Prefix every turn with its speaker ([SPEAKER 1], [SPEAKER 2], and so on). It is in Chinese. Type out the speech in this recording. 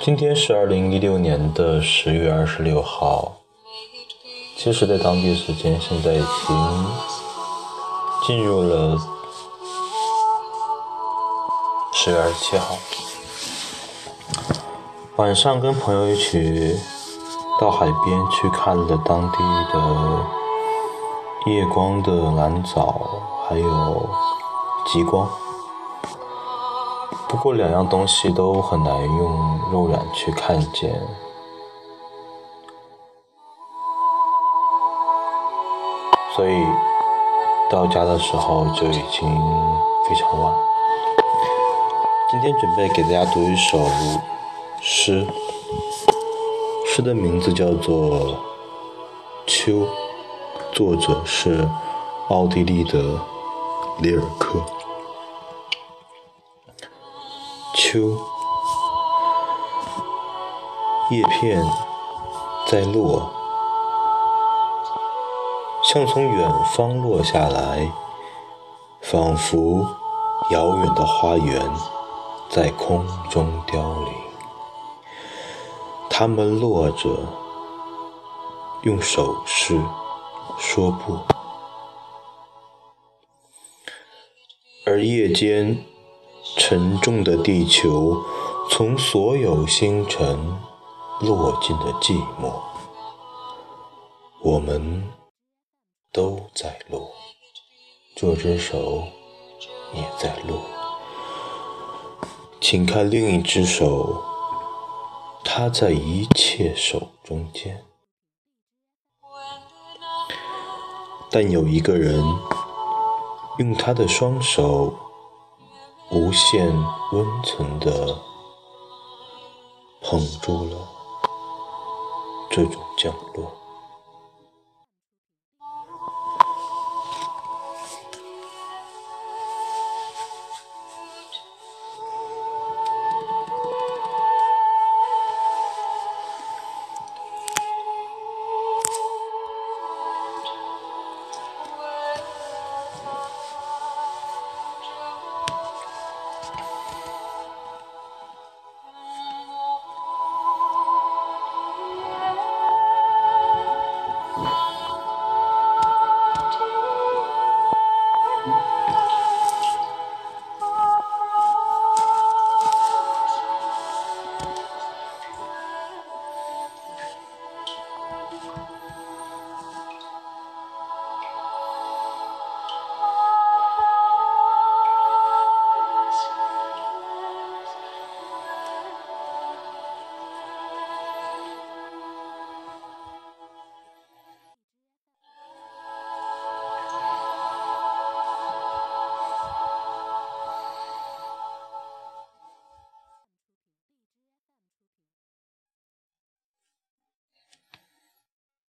[SPEAKER 1] 今天是二零一六年的十月二十六号。其实，在当地时间，现在已经进入了十月二十七号。晚上跟朋友一起到海边去看了当地的夜光的蓝藻，还有极光。不过两样东西都很难用肉眼去看见，所以到家的时候就已经非常晚。今天准备给大家读一首诗，诗的名字叫做《秋》，作者是奥地利的里尔克。秋，叶片在落，像从远方落下来，仿佛遥远的花园在空中凋零。它们落着，用手势说不，而夜间。沉重的地球，从所有星辰落进了寂寞。我们都在落，这只手也在落。请看另一只手，它在一切手中间。但有一个人，用他的双手。无限温存的捧住了这种降落。